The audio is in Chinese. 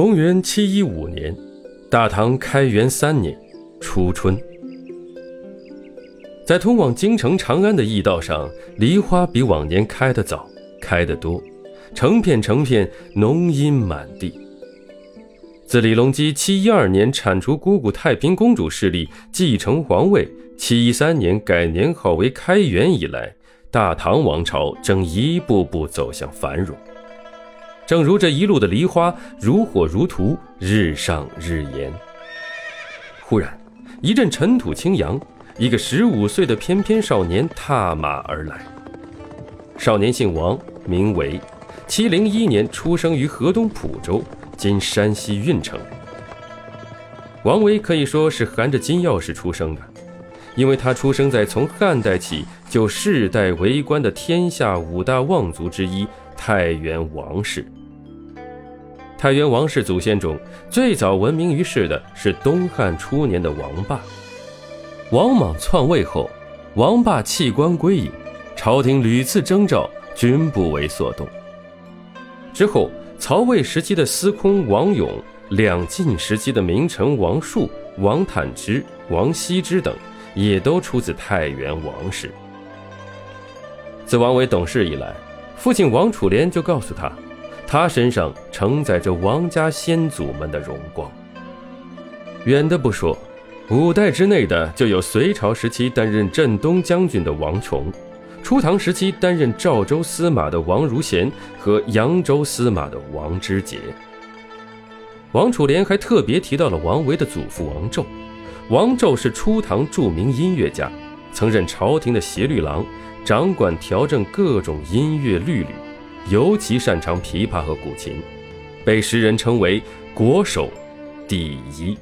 公元七一五年，大唐开元三年初春，在通往京城长安的驿道上，梨花比往年开得早，开得多，成片成片，浓荫满地。自李隆基七一二年铲除姑姑太平公主势力，继承皇位，七一三年改年号为开元以来，大唐王朝正一步步走向繁荣。正如这一路的梨花如火如荼，日上日炎。忽然，一阵尘土轻扬，一个十五岁的翩翩少年踏马而来。少年姓王，名维，七零一年出生于河东蒲州（今山西运城）。王维可以说是含着金钥匙出生的，因为他出生在从汉代起就世代为官的天下五大望族之一太原王氏。太原王氏祖先中最早闻名于世的是东汉初年的王霸。王莽篡位后，王霸弃官归隐，朝廷屡次征召，均不为所动。之后，曹魏时期的司空王勇，两晋时期的名臣王树、王坦之、王羲之等，也都出自太原王氏。自王维懂事以来，父亲王楚莲就告诉他。他身上承载着王家先祖们的荣光。远的不说，五代之内的就有隋朝时期担任镇东将军的王琼，初唐时期担任赵州司马的王如贤和扬州司马的王之杰。王楚莲还特别提到了王维的祖父王胄。王胄是初唐著名音乐家，曾任朝廷的协律郎，掌管调整各种音乐律吕。尤其擅长琵琶和古琴，被时人称为“国手第一”。